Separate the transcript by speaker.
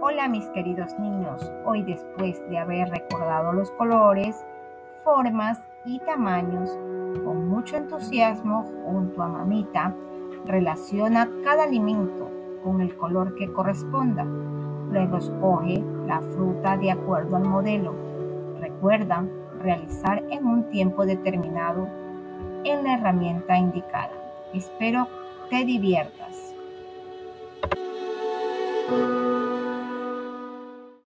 Speaker 1: Hola mis queridos niños, hoy después de haber recordado los colores, formas y tamaños, con mucho entusiasmo junto a mamita, relaciona cada alimento con el color que corresponda. Luego escoge la fruta de acuerdo al modelo. Recuerda realizar en un tiempo determinado en la herramienta indicada. Espero te diviertas. Thank you.